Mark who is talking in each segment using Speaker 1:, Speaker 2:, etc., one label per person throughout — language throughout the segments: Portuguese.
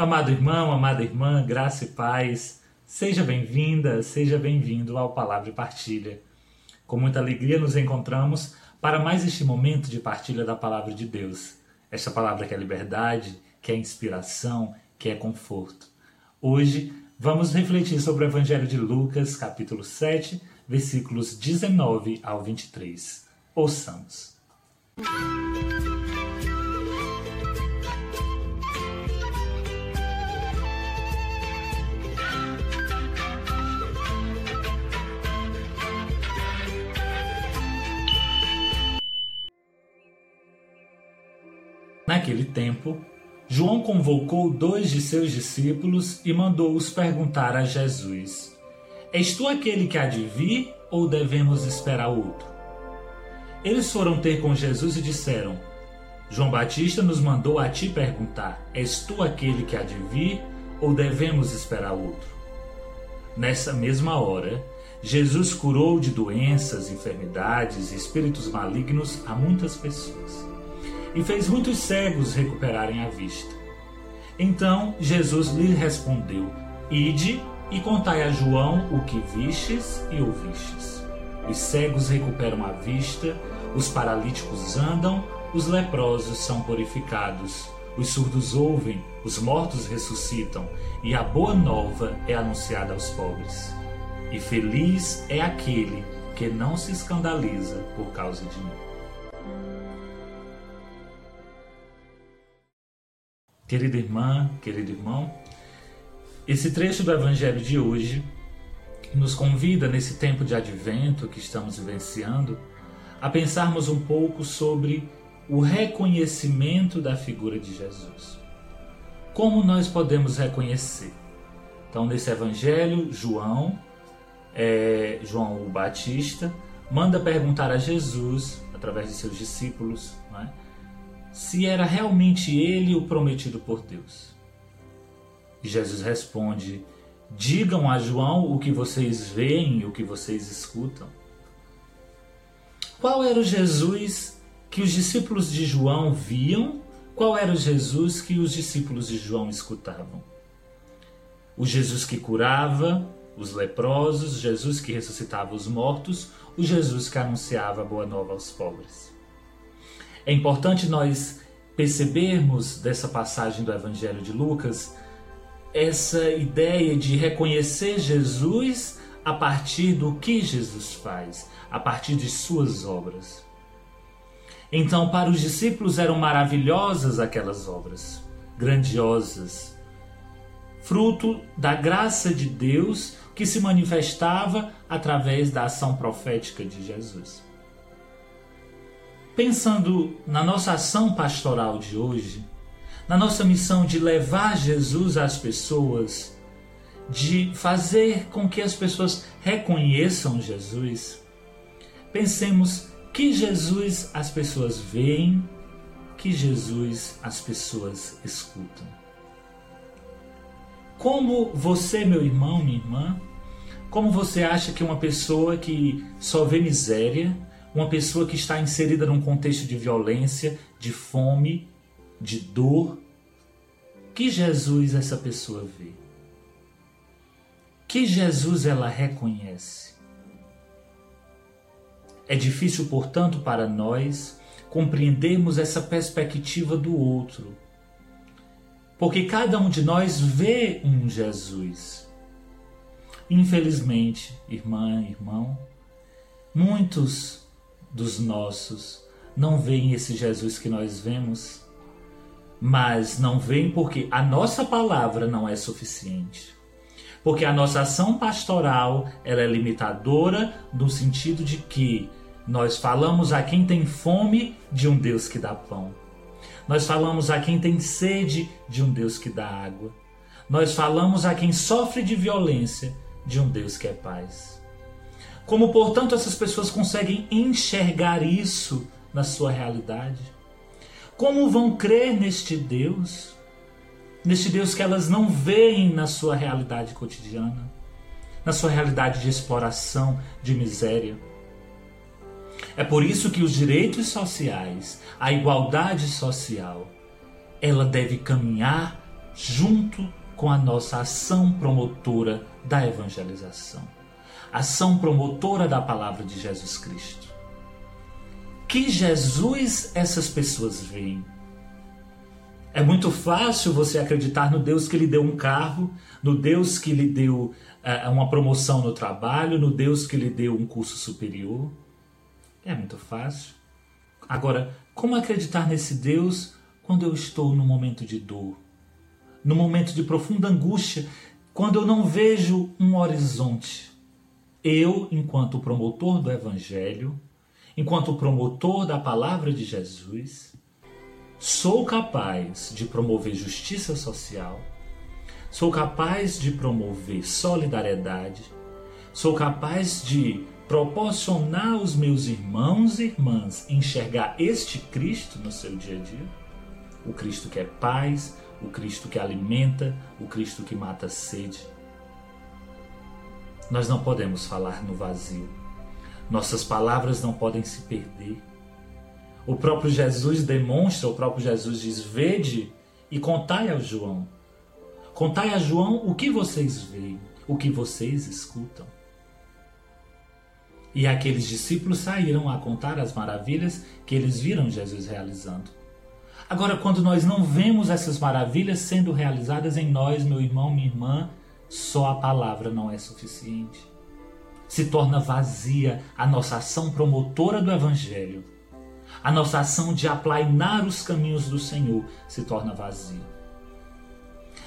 Speaker 1: Amado irmão, amada irmã, graça e paz, seja bem-vinda, seja bem-vindo ao Palavra e Partilha. Com muita alegria nos encontramos para mais este momento de partilha da Palavra de Deus. Esta palavra que é liberdade, que é inspiração, que é conforto. Hoje vamos refletir sobre o Evangelho de Lucas, capítulo 7, versículos 19 ao 23. Ouçamos. Naquele tempo, João convocou dois de seus discípulos e mandou-os perguntar a Jesus: És tu aquele que há de vir ou devemos esperar outro? Eles foram ter com Jesus e disseram: João Batista nos mandou a ti perguntar: És tu aquele que há de vir ou devemos esperar outro? Nessa mesma hora, Jesus curou de doenças, enfermidades e espíritos malignos a muitas pessoas e fez muitos cegos recuperarem a vista. Então Jesus lhe respondeu: Ide e contai a João o que vistes e ouvistes. Os cegos recuperam a vista, os paralíticos andam, os leprosos são purificados, os surdos ouvem, os mortos ressuscitam, e a boa nova é anunciada aos pobres. E feliz é aquele que não se escandaliza por causa de mim. Querida irmã, querido irmão, esse trecho do Evangelho de hoje nos convida, nesse tempo de advento que estamos vivenciando, a pensarmos um pouco sobre o reconhecimento da figura de Jesus. Como nós podemos reconhecer? Então, nesse Evangelho, João, é, João o Batista, manda perguntar a Jesus, através de seus discípulos, é? Se era realmente ele o prometido por Deus. Jesus responde: Digam a João o que vocês veem e o que vocês escutam. Qual era o Jesus que os discípulos de João viam? Qual era o Jesus que os discípulos de João escutavam? O Jesus que curava os leprosos, Jesus que ressuscitava os mortos, o Jesus que anunciava a boa nova aos pobres. É importante nós percebermos dessa passagem do Evangelho de Lucas essa ideia de reconhecer Jesus a partir do que Jesus faz, a partir de suas obras. Então, para os discípulos eram maravilhosas aquelas obras, grandiosas, fruto da graça de Deus que se manifestava através da ação profética de Jesus. Pensando na nossa ação pastoral de hoje, na nossa missão de levar Jesus às pessoas, de fazer com que as pessoas reconheçam Jesus, pensemos que Jesus as pessoas veem, que Jesus as pessoas escutam. Como você, meu irmão, minha irmã, como você acha que uma pessoa que só vê miséria, uma pessoa que está inserida num contexto de violência, de fome, de dor. Que Jesus essa pessoa vê? Que Jesus ela reconhece? É difícil, portanto, para nós compreendermos essa perspectiva do outro. Porque cada um de nós vê um Jesus. Infelizmente, irmã, irmão, muitos dos nossos não veem esse Jesus que nós vemos, mas não veem porque a nossa palavra não é suficiente. Porque a nossa ação pastoral ela é limitadora no sentido de que nós falamos a quem tem fome de um Deus que dá pão. Nós falamos a quem tem sede de um Deus que dá água. Nós falamos a quem sofre de violência de um Deus que é paz. Como, portanto, essas pessoas conseguem enxergar isso na sua realidade? Como vão crer neste Deus? Neste Deus que elas não veem na sua realidade cotidiana, na sua realidade de exploração, de miséria. É por isso que os direitos sociais, a igualdade social, ela deve caminhar junto com a nossa ação promotora da evangelização, ação promotora da palavra de Jesus Cristo. Que Jesus essas pessoas veem? É muito fácil você acreditar no Deus que lhe deu um carro, no Deus que lhe deu uh, uma promoção no trabalho, no Deus que lhe deu um curso superior. É muito fácil. Agora, como acreditar nesse Deus quando eu estou no momento de dor, no momento de profunda angústia, quando eu não vejo um horizonte? Eu, enquanto promotor do Evangelho, enquanto promotor da palavra de Jesus, sou capaz de promover justiça social, sou capaz de promover solidariedade, sou capaz de proporcionar aos meus irmãos e irmãs enxergar este Cristo no seu dia a dia? O Cristo que é paz, o Cristo que alimenta, o Cristo que mata a sede. Nós não podemos falar no vazio. Nossas palavras não podem se perder. O próprio Jesus demonstra, o próprio Jesus diz: Vede e contai ao João. Contai a João o que vocês veem, o que vocês escutam. E aqueles discípulos saíram a contar as maravilhas que eles viram Jesus realizando. Agora, quando nós não vemos essas maravilhas sendo realizadas em nós, meu irmão, minha irmã, só a palavra não é suficiente. Se torna vazia a nossa ação promotora do Evangelho. A nossa ação de aplainar os caminhos do Senhor se torna vazia.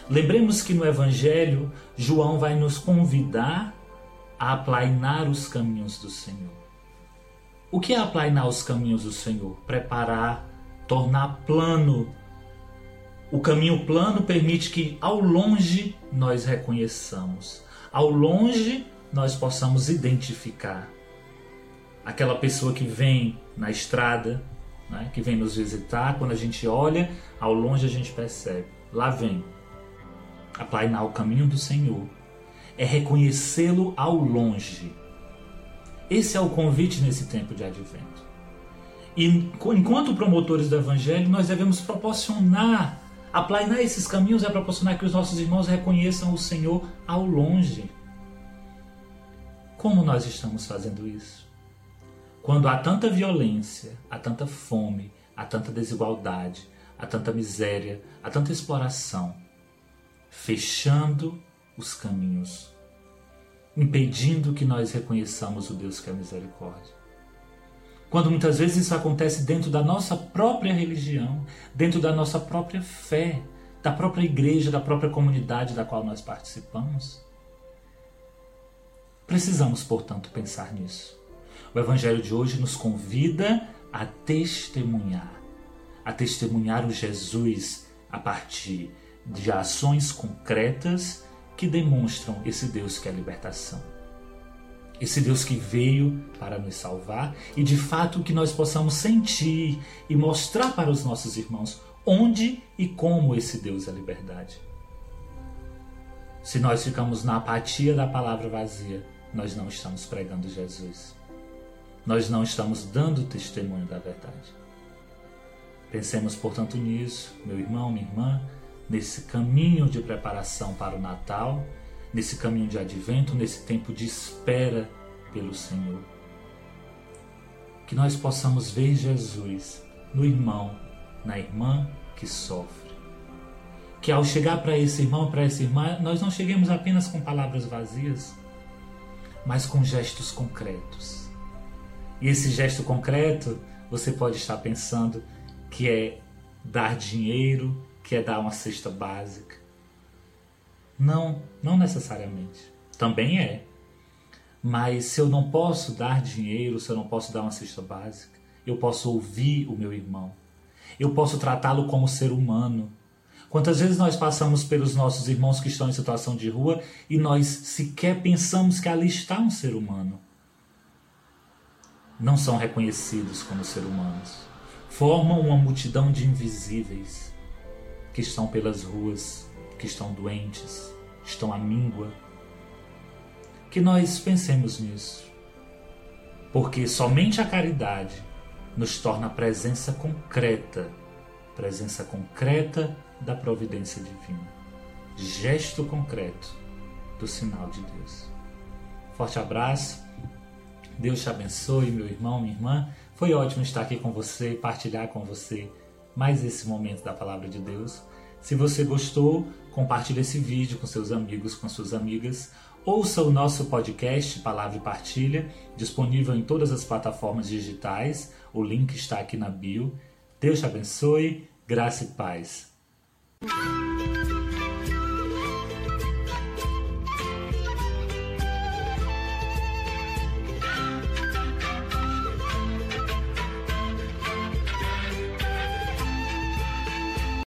Speaker 1: Lembremos que no Evangelho, João vai nos convidar a aplainar os caminhos do Senhor. O que é aplainar os caminhos do Senhor? Preparar, tornar plano. O caminho plano permite que ao longe nós reconheçamos, ao longe nós possamos identificar aquela pessoa que vem na estrada, né, que vem nos visitar, quando a gente olha, ao longe a gente percebe, lá vem. Aplainar o caminho do Senhor é reconhecê-lo ao longe. Esse é o convite nesse tempo de advento. E enquanto promotores do evangelho, nós devemos proporcionar, aplainar esses caminhos é proporcionar que os nossos irmãos reconheçam o Senhor ao longe. Como nós estamos fazendo isso? Quando há tanta violência, há tanta fome, há tanta desigualdade, há tanta miséria, há tanta exploração, fechando os caminhos, impedindo que nós reconheçamos o Deus que é misericórdia. Quando muitas vezes isso acontece dentro da nossa própria religião, dentro da nossa própria fé, da própria igreja, da própria comunidade da qual nós participamos. Precisamos, portanto, pensar nisso. O Evangelho de hoje nos convida a testemunhar, a testemunhar o Jesus a partir de ações concretas que demonstram esse Deus que é a libertação. Esse Deus que veio para nos salvar e de fato que nós possamos sentir e mostrar para os nossos irmãos onde e como esse Deus é liberdade. Se nós ficamos na apatia da palavra vazia, nós não estamos pregando Jesus. Nós não estamos dando testemunho da verdade. Pensemos, portanto, nisso, meu irmão, minha irmã, nesse caminho de preparação para o Natal, nesse caminho de advento, nesse tempo de espera pelo Senhor. Que nós possamos ver Jesus no irmão, na irmã que sofre. Que ao chegar para esse irmão, para essa irmã, nós não cheguemos apenas com palavras vazias, mas com gestos concretos. E esse gesto concreto, você pode estar pensando que é dar dinheiro, que é dar uma cesta básica. Não, não necessariamente. Também é. Mas se eu não posso dar dinheiro, se eu não posso dar uma cesta básica, eu posso ouvir o meu irmão. Eu posso tratá-lo como ser humano. Quantas vezes nós passamos pelos nossos irmãos que estão em situação de rua e nós sequer pensamos que ali está um ser humano? Não são reconhecidos como ser humanos. Formam uma multidão de invisíveis que estão pelas ruas, que estão doentes, estão à míngua. Que nós pensemos nisso. Porque somente a caridade nos torna presença concreta, presença concreta da providência divina. gesto concreto do sinal de Deus. Forte abraço. Deus te abençoe, meu irmão, minha irmã. Foi ótimo estar aqui com você partilhar com você mais esse momento da palavra de Deus. Se você gostou, compartilhe esse vídeo com seus amigos, com suas amigas. Ouça o nosso podcast Palavra e Partilha, disponível em todas as plataformas digitais. O link está aqui na bio. Deus te abençoe, graça e paz.